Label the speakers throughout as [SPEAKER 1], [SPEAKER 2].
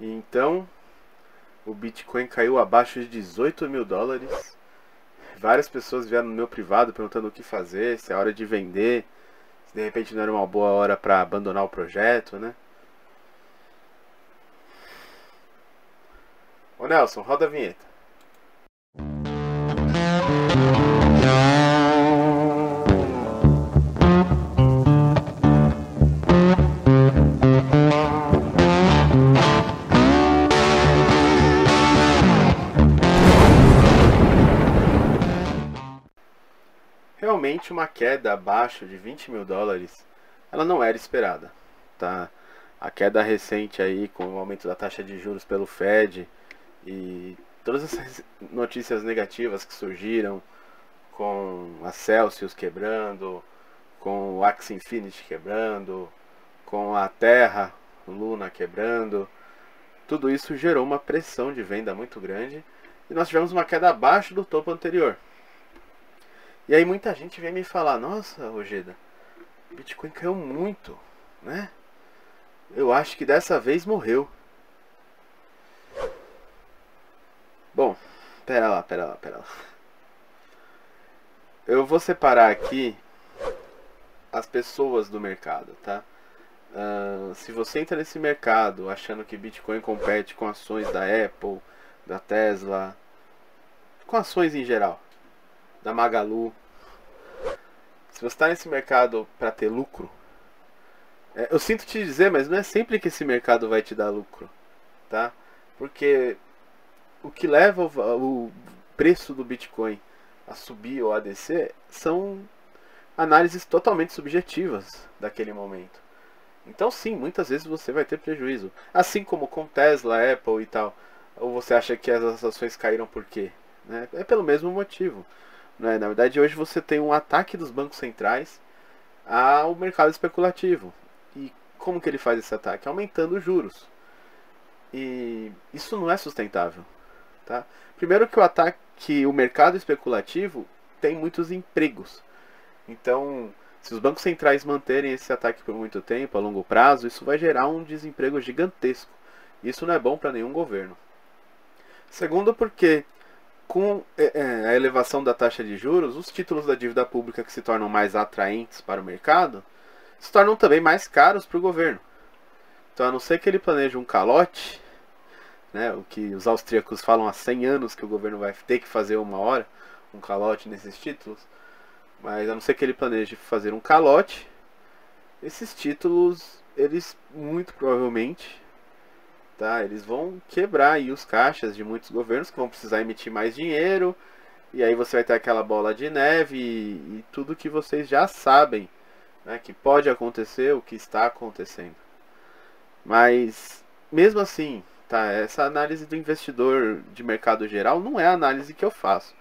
[SPEAKER 1] Então o Bitcoin caiu abaixo de 18 mil dólares. Várias pessoas vieram no meu privado perguntando o que fazer, se é hora de vender, se de repente não era uma boa hora para abandonar o projeto, né? Ô Nelson, roda a vinheta. Realmente uma queda abaixo de 20 mil dólares, ela não era esperada, tá? A queda recente aí com o aumento da taxa de juros pelo Fed e todas essas notícias negativas que surgiram com a Celsius quebrando, com o Axie Infinity quebrando, com a Terra, Luna quebrando, tudo isso gerou uma pressão de venda muito grande e nós tivemos uma queda abaixo do topo anterior. E aí muita gente vem me falar, nossa, Rogeda, Bitcoin caiu muito, né? Eu acho que dessa vez morreu. Bom, pera lá, pera lá, pera lá. Eu vou separar aqui as pessoas do mercado, tá? Uh, se você entra nesse mercado achando que Bitcoin compete com ações da Apple, da Tesla, com ações em geral, da Magalu, se você está nesse mercado para ter lucro, é, eu sinto te dizer, mas não é sempre que esse mercado vai te dar lucro, tá? Porque o que leva o, o preço do Bitcoin a subir ou a descer são análises totalmente subjetivas daquele momento. Então sim, muitas vezes você vai ter prejuízo. Assim como com Tesla, Apple e tal. Ou você acha que as ações caíram por quê? Né? É pelo mesmo motivo. Né? Na verdade, hoje você tem um ataque dos bancos centrais ao mercado especulativo. E como que ele faz esse ataque? Aumentando os juros. E isso não é sustentável. Tá? Primeiro que o ataque, que o mercado especulativo tem muitos empregos. Então, se os bancos centrais manterem esse ataque por muito tempo, a longo prazo, isso vai gerar um desemprego gigantesco. Isso não é bom para nenhum governo. Segundo, porque com é, é, a elevação da taxa de juros, os títulos da dívida pública que se tornam mais atraentes para o mercado se tornam também mais caros para o governo. Então, a não ser que ele planeje um calote, né, o que os austríacos falam há 100 anos que o governo vai ter que fazer uma hora, um calote nesses títulos, mas a não ser que ele planeje fazer um calote, esses títulos, eles muito provavelmente tá? Eles vão quebrar aí os caixas de muitos governos que vão precisar emitir mais dinheiro. E aí você vai ter aquela bola de neve e, e tudo que vocês já sabem né, que pode acontecer, o que está acontecendo. Mas mesmo assim, tá? Essa análise do investidor de mercado geral não é a análise que eu faço.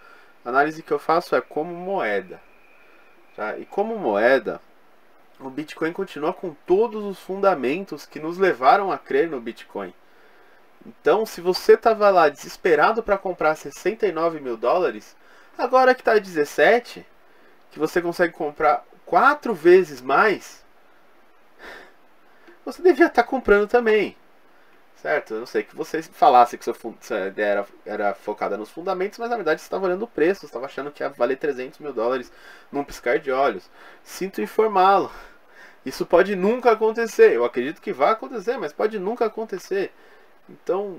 [SPEAKER 1] A análise que eu faço é como moeda. Tá? E como moeda, o Bitcoin continua com todos os fundamentos que nos levaram a crer no Bitcoin. Então, se você estava lá desesperado para comprar 69 mil dólares, agora que está 17, que você consegue comprar quatro vezes mais, você devia estar tá comprando também. Certo? Eu não sei que você falasse que sua ideia era, era focada nos fundamentos, mas na verdade você estava olhando o preço, você estava achando que ia valer 300 mil dólares num piscar de olhos. Sinto informá-lo. Isso pode nunca acontecer. Eu acredito que vai acontecer, mas pode nunca acontecer. Então,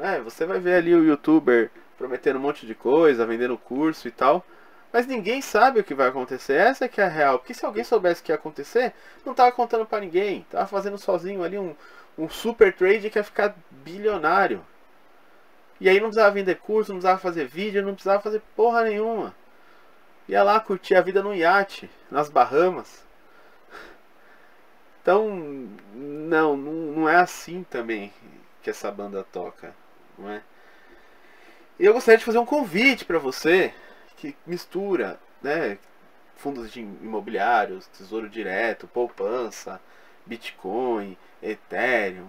[SPEAKER 1] é, você vai ver ali o youtuber prometendo um monte de coisa, vendendo curso e tal. Mas ninguém sabe o que vai acontecer. Essa é que é a real. Porque se alguém soubesse o que ia acontecer, não tava contando para ninguém. Tava fazendo sozinho ali um, um super trade que ia ficar bilionário. E aí não precisava vender curso, não precisava fazer vídeo, não precisava fazer porra nenhuma. Ia lá curtir a vida no iate, nas Bahamas. Então, não, não é assim também que essa banda toca, não é? E eu gostaria de fazer um convite para você que mistura, né, fundos de imobiliários, tesouro direto, poupança, Bitcoin, Ethereum.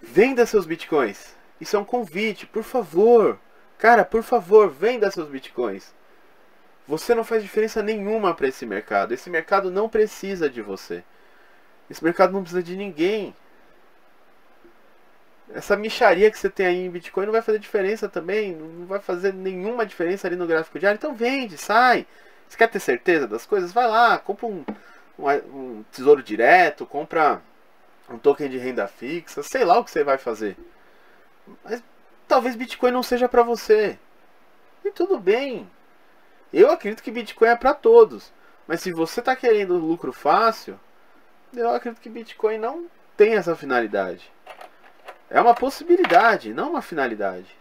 [SPEAKER 1] Venda seus Bitcoins. Isso é um convite, por favor. Cara, por favor, venda seus Bitcoins. Você não faz diferença nenhuma para esse mercado. Esse mercado não precisa de você. Esse mercado não precisa de ninguém. Essa micharia que você tem aí em Bitcoin não vai fazer diferença também, não vai fazer nenhuma diferença ali no gráfico diário. Então vende, sai. Você quer ter certeza das coisas? Vai lá, compra um, um, um tesouro direto, compra um token de renda fixa, sei lá o que você vai fazer. Mas talvez Bitcoin não seja para você. E tudo bem. Eu acredito que Bitcoin é para todos. Mas se você está querendo lucro fácil, eu acredito que Bitcoin não tem essa finalidade. É uma possibilidade, não uma finalidade.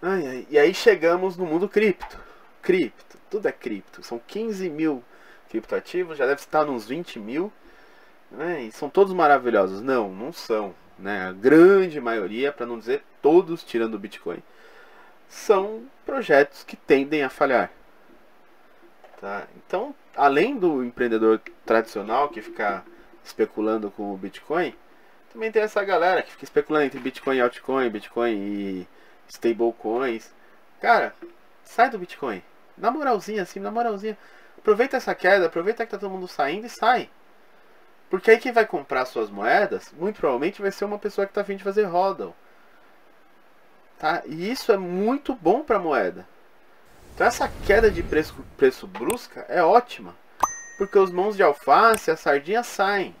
[SPEAKER 1] Ai, ai. E aí chegamos no mundo cripto. Cripto, tudo é cripto. São 15 mil criptoativos, já deve estar nos 20 mil. Né? E são todos maravilhosos. Não, não são. Né? A grande maioria, para não dizer todos, tirando o Bitcoin, são projetos que tendem a falhar. Tá? Então, além do empreendedor tradicional que fica especulando com o Bitcoin, também tem essa galera que fica especulando entre Bitcoin e altcoin, Bitcoin e stablecoins. Cara, sai do Bitcoin. Na moralzinha, assim, na moralzinha. Aproveita essa queda, aproveita que tá todo mundo saindo e sai. Porque aí quem vai comprar suas moedas, muito provavelmente vai ser uma pessoa que está afim de fazer hodl. Tá? E isso é muito bom para moeda. Então essa queda de preço, preço brusca é ótima. Porque os mãos de alface, a sardinha saem.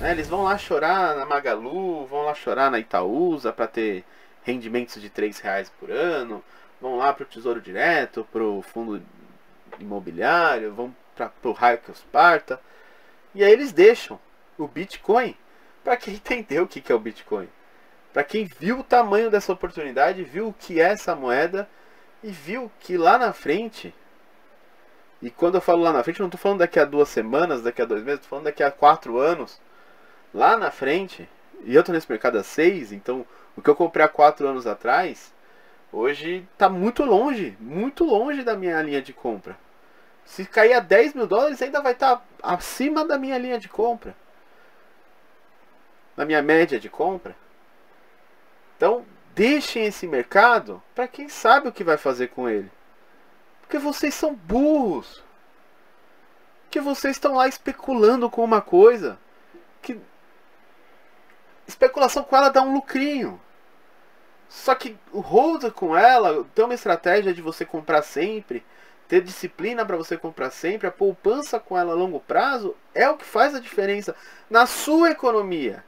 [SPEAKER 1] Né? Eles vão lá chorar na Magalu, vão lá chorar na Itaúsa para ter rendimentos de 3 reais por ano. Vão lá para o Tesouro Direto, para o Fundo Imobiliário, vão para o raio que os parta. E aí eles deixam o Bitcoin para quem entendeu o que é o Bitcoin. Para quem viu o tamanho dessa oportunidade, viu o que é essa moeda e viu que lá na frente, e quando eu falo lá na frente, não estou falando daqui a duas semanas, daqui a dois meses, estou falando daqui a quatro anos, lá na frente, e eu estou nesse mercado há seis, então o que eu comprei há quatro anos atrás, hoje está muito longe, muito longe da minha linha de compra. Se cair a 10 mil dólares, ainda vai estar tá acima da minha linha de compra. Da minha média de compra. Então, deixem esse mercado para quem sabe o que vai fazer com ele. Porque vocês são burros. Que vocês estão lá especulando com uma coisa que especulação com ela dá um lucrinho. Só que o hold com ela tem uma estratégia de você comprar sempre, ter disciplina para você comprar sempre, a poupança com ela a longo prazo é o que faz a diferença na sua economia.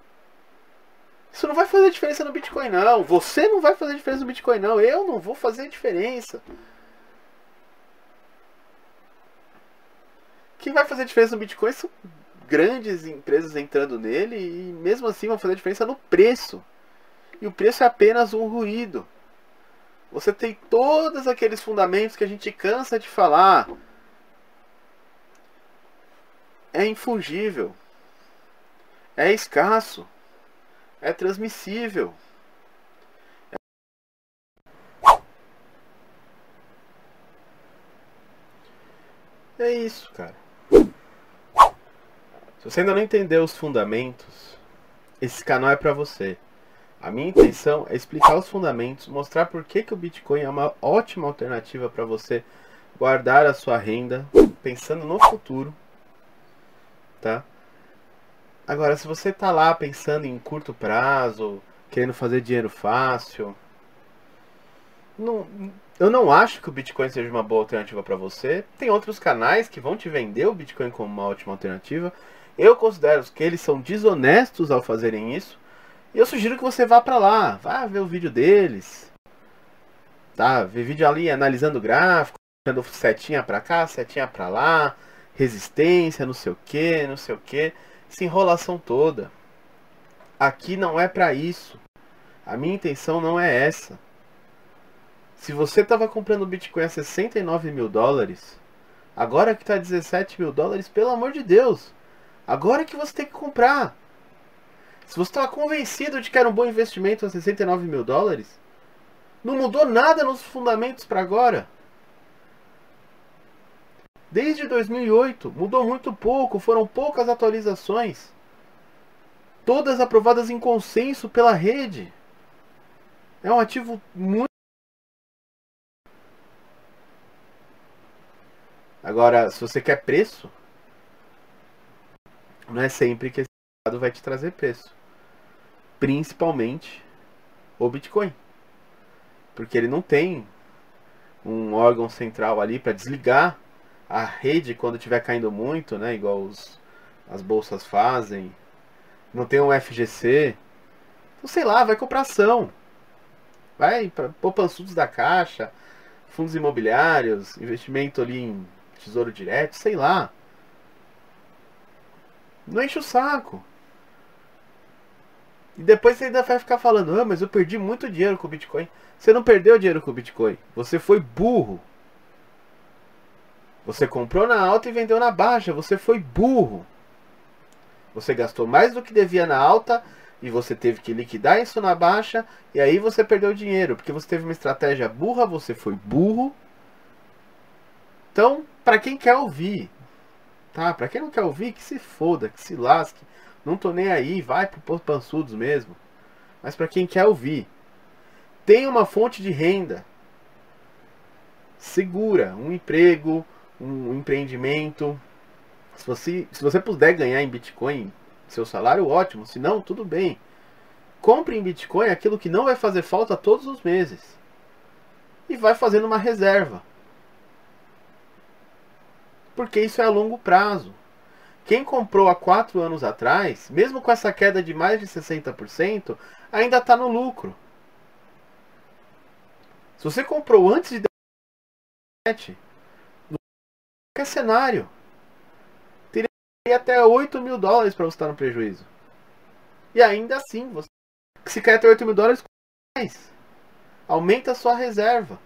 [SPEAKER 1] Isso não vai fazer diferença no Bitcoin, não. Você não vai fazer diferença no Bitcoin, não. Eu não vou fazer diferença. Quem vai fazer diferença no Bitcoin são grandes empresas entrando nele e mesmo assim vão fazer diferença no preço. E o preço é apenas um ruído. Você tem todos aqueles fundamentos que a gente cansa de falar. É infungível. É escasso. É transmissível. É isso, cara. Se você ainda não entendeu os fundamentos, esse canal é para você. A minha intenção é explicar os fundamentos, mostrar por que, que o Bitcoin é uma ótima alternativa para você guardar a sua renda pensando no futuro, tá? Agora, se você tá lá pensando em curto prazo, querendo fazer dinheiro fácil, não, eu não acho que o Bitcoin seja uma boa alternativa para você. Tem outros canais que vão te vender o Bitcoin como uma ótima alternativa. Eu considero que eles são desonestos ao fazerem isso. E eu sugiro que você vá para lá, vá ver o vídeo deles. Tá? Ver vídeo ali analisando o gráfico, dando setinha para cá, setinha para lá, resistência, não sei o que, não sei o que, essa enrolação toda. Aqui não é para isso. A minha intenção não é essa. Se você estava comprando Bitcoin a 69 mil dólares, agora que está 17 mil dólares, pelo amor de Deus, agora que você tem que comprar. Se você estava convencido de que era um bom investimento a 69 mil dólares, não mudou nada nos fundamentos para agora. Desde 2008, mudou muito pouco, foram poucas atualizações. Todas aprovadas em consenso pela rede. É um ativo muito. Agora, se você quer preço, não é sempre que esse mercado vai te trazer preço. Principalmente o Bitcoin. Porque ele não tem um órgão central ali para desligar a rede quando estiver caindo muito, né? Igual os, as bolsas fazem. Não tem um FGC. Então, sei lá, vai comprar ação. Vai para poupançudos da Caixa, fundos imobiliários, investimento ali em tesouro direto, sei lá. Não enche o saco. E depois você ainda vai ficar falando, ah, mas eu perdi muito dinheiro com o Bitcoin. Você não perdeu dinheiro com o Bitcoin. Você foi burro. Você comprou na alta e vendeu na baixa. Você foi burro. Você gastou mais do que devia na alta e você teve que liquidar isso na baixa e aí você perdeu dinheiro porque você teve uma estratégia burra, você foi burro. Então, para quem quer ouvir, tá? Para quem não quer ouvir, que se foda, que se lasque. Não tô nem aí, vai pro pançudos mesmo. Mas para quem quer ouvir, tem uma fonte de renda segura, um emprego, um empreendimento. Se você, se você puder ganhar em Bitcoin seu salário, ótimo. Se não, tudo bem. Compre em Bitcoin aquilo que não vai fazer falta todos os meses. E vai fazendo uma reserva. Porque isso é a longo prazo. Quem comprou há 4 anos atrás, mesmo com essa queda de mais de 60%, ainda está no lucro. Se você comprou antes de no qualquer cenário, teria até 8 mil dólares para você estar no prejuízo. E ainda assim, você, se cair até 8 mil dólares, mais. Aumenta a sua reserva.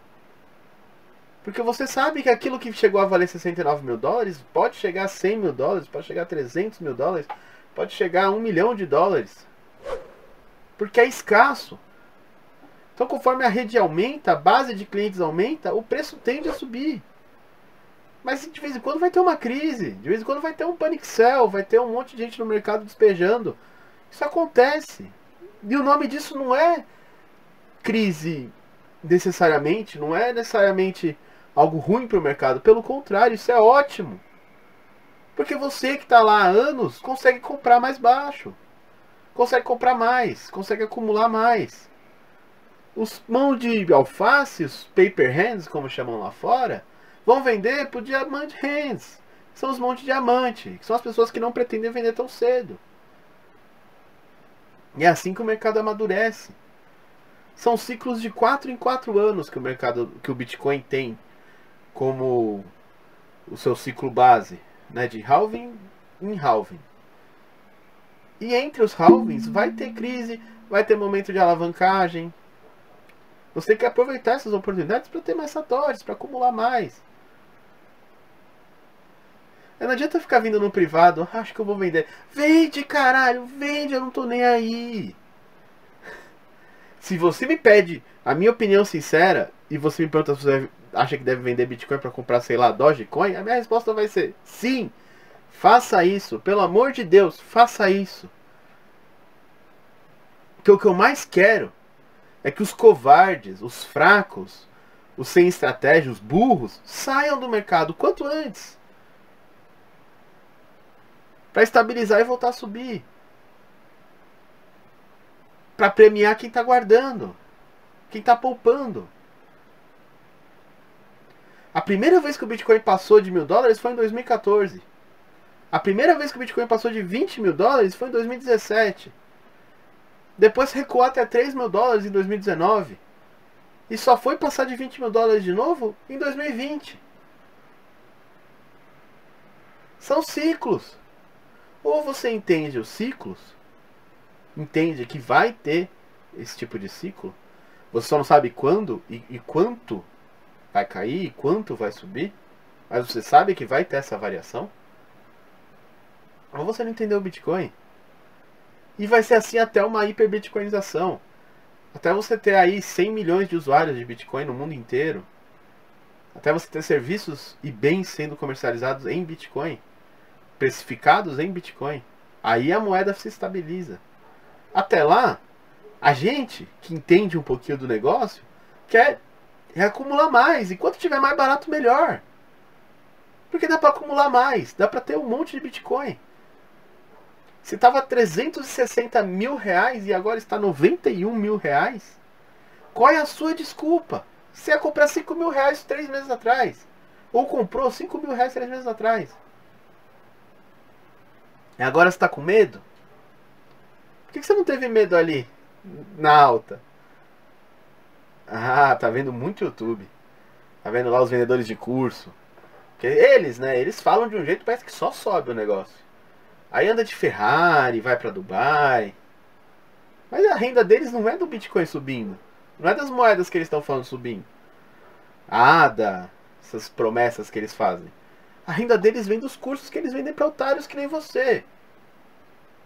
[SPEAKER 1] Porque você sabe que aquilo que chegou a valer 69 mil dólares pode chegar a 100 mil dólares, pode chegar a 300 mil dólares, pode chegar a 1 milhão de dólares. Porque é escasso. Então, conforme a rede aumenta, a base de clientes aumenta, o preço tende a subir. Mas de vez em quando vai ter uma crise, de vez em quando vai ter um panic sell, vai ter um monte de gente no mercado despejando. Isso acontece. E o nome disso não é crise necessariamente, não é necessariamente algo ruim para o mercado. Pelo contrário, isso é ótimo. Porque você que está lá há anos consegue comprar mais baixo, consegue comprar mais, consegue acumular mais. Os mãos de alface, os paper hands, como chamam lá fora, vão vender por diamante hands. São os mãos de diamante, que são as pessoas que não pretendem vender tão cedo. E é assim que o mercado amadurece. São ciclos de 4 em 4 anos que o mercado, que o Bitcoin tem como o seu ciclo base, né, de halving em halving. E entre os halvings vai ter crise, vai ter momento de alavancagem, você tem que aproveitar essas oportunidades para ter mais satoshis, para acumular mais. Não adianta ficar vindo no privado, ah, acho que eu vou vender. Vende, caralho, vende, eu não tô nem aí. Se você me pede a minha opinião sincera e você me pergunta se você acha que deve vender Bitcoin para comprar, sei lá, Dogecoin, a minha resposta vai ser sim. Faça isso, pelo amor de Deus, faça isso. Porque o que eu mais quero é que os covardes, os fracos, os sem estratégia, os burros, saiam do mercado quanto antes. Para estabilizar e voltar a subir. Para premiar quem está guardando, quem está poupando. A primeira vez que o Bitcoin passou de mil dólares foi em 2014. A primeira vez que o Bitcoin passou de 20 mil dólares foi em 2017. Depois recuou até 3 mil dólares em 2019. E só foi passar de 20 mil dólares de novo em 2020. São ciclos. Ou você entende os ciclos, entende que vai ter esse tipo de ciclo, você só não sabe quando e, e quanto vai cair e quanto vai subir, mas você sabe que vai ter essa variação. Ou você não entendeu o Bitcoin. E vai ser assim até uma hiperbitcoinização. Até você ter aí 100 milhões de usuários de Bitcoin no mundo inteiro. Até você ter serviços e bens sendo comercializados em Bitcoin. Precificados em Bitcoin. Aí a moeda se estabiliza. Até lá, a gente que entende um pouquinho do negócio quer acumular mais. E quanto tiver mais barato, melhor. Porque dá para acumular mais. Dá para ter um monte de Bitcoin. Se estava 360 mil reais e agora está 91 mil reais, qual é a sua desculpa? Você ia comprar 5 mil reais três meses atrás. Ou comprou 5 mil reais três meses atrás. E agora você está com medo? Por que você não teve medo ali, na alta? Ah, tá vendo muito YouTube. Tá vendo lá os vendedores de curso. Porque eles, né? Eles falam de um jeito parece que só sobe o negócio. Aí anda de Ferrari, vai para Dubai. Mas a renda deles não é do Bitcoin subindo. Não é das moedas que eles estão falando subindo. ADA, essas promessas que eles fazem. A renda deles vem dos cursos que eles vendem para otários que nem você.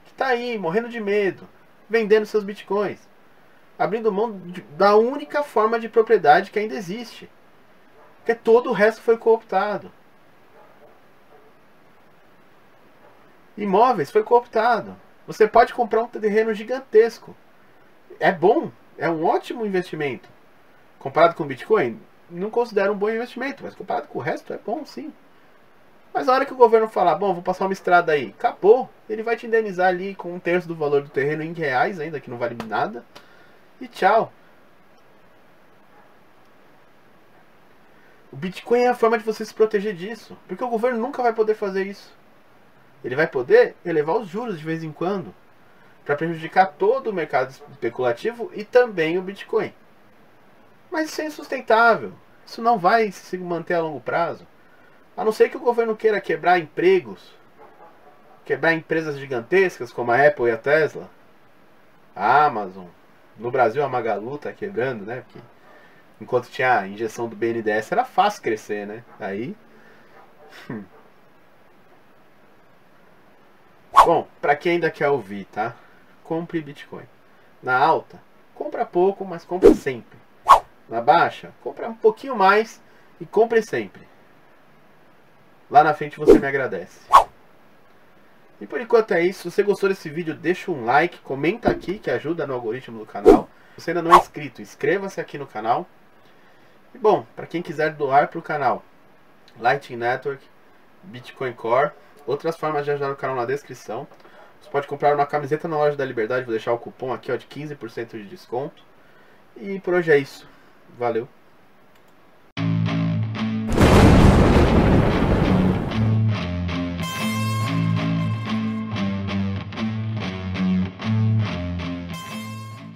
[SPEAKER 1] Que tá aí, morrendo de medo, vendendo seus bitcoins. Abrindo mão da única forma de propriedade que ainda existe. Porque todo o resto foi cooptado. Imóveis foi cooptado. Você pode comprar um terreno gigantesco. É bom, é um ótimo investimento. Comparado com Bitcoin, não considero um bom investimento, mas comparado com o resto é bom sim. Mas na hora que o governo falar, bom, vou passar uma estrada aí, acabou, ele vai te indenizar ali com um terço do valor do terreno em reais ainda, que não vale nada. E tchau. O Bitcoin é a forma de você se proteger disso. Porque o governo nunca vai poder fazer isso. Ele vai poder elevar os juros de vez em quando para prejudicar todo o mercado especulativo e também o Bitcoin. Mas isso é insustentável. Isso não vai se manter a longo prazo. A não ser que o governo queira quebrar empregos, quebrar empresas gigantescas como a Apple e a Tesla, a Amazon. No Brasil a Magalu está quebrando, né? Porque enquanto tinha a injeção do BNDES era fácil crescer, né? Aí. Hum. Bom, para quem ainda quer ouvir, tá? Compre Bitcoin. Na alta, compra pouco, mas compra sempre. Na baixa, compra um pouquinho mais e compre sempre. Lá na frente você me agradece. E por enquanto é isso. Se você gostou desse vídeo, deixa um like, comenta aqui que ajuda no algoritmo do canal. Se você ainda não é inscrito, inscreva-se aqui no canal. E bom, para quem quiser doar para o canal, Lightning Network, Bitcoin Core, Outras formas de ajudar o canal na descrição. Você pode comprar uma camiseta na loja da Liberdade, vou deixar o cupom aqui ó, de 15% de desconto. E por hoje é isso. Valeu.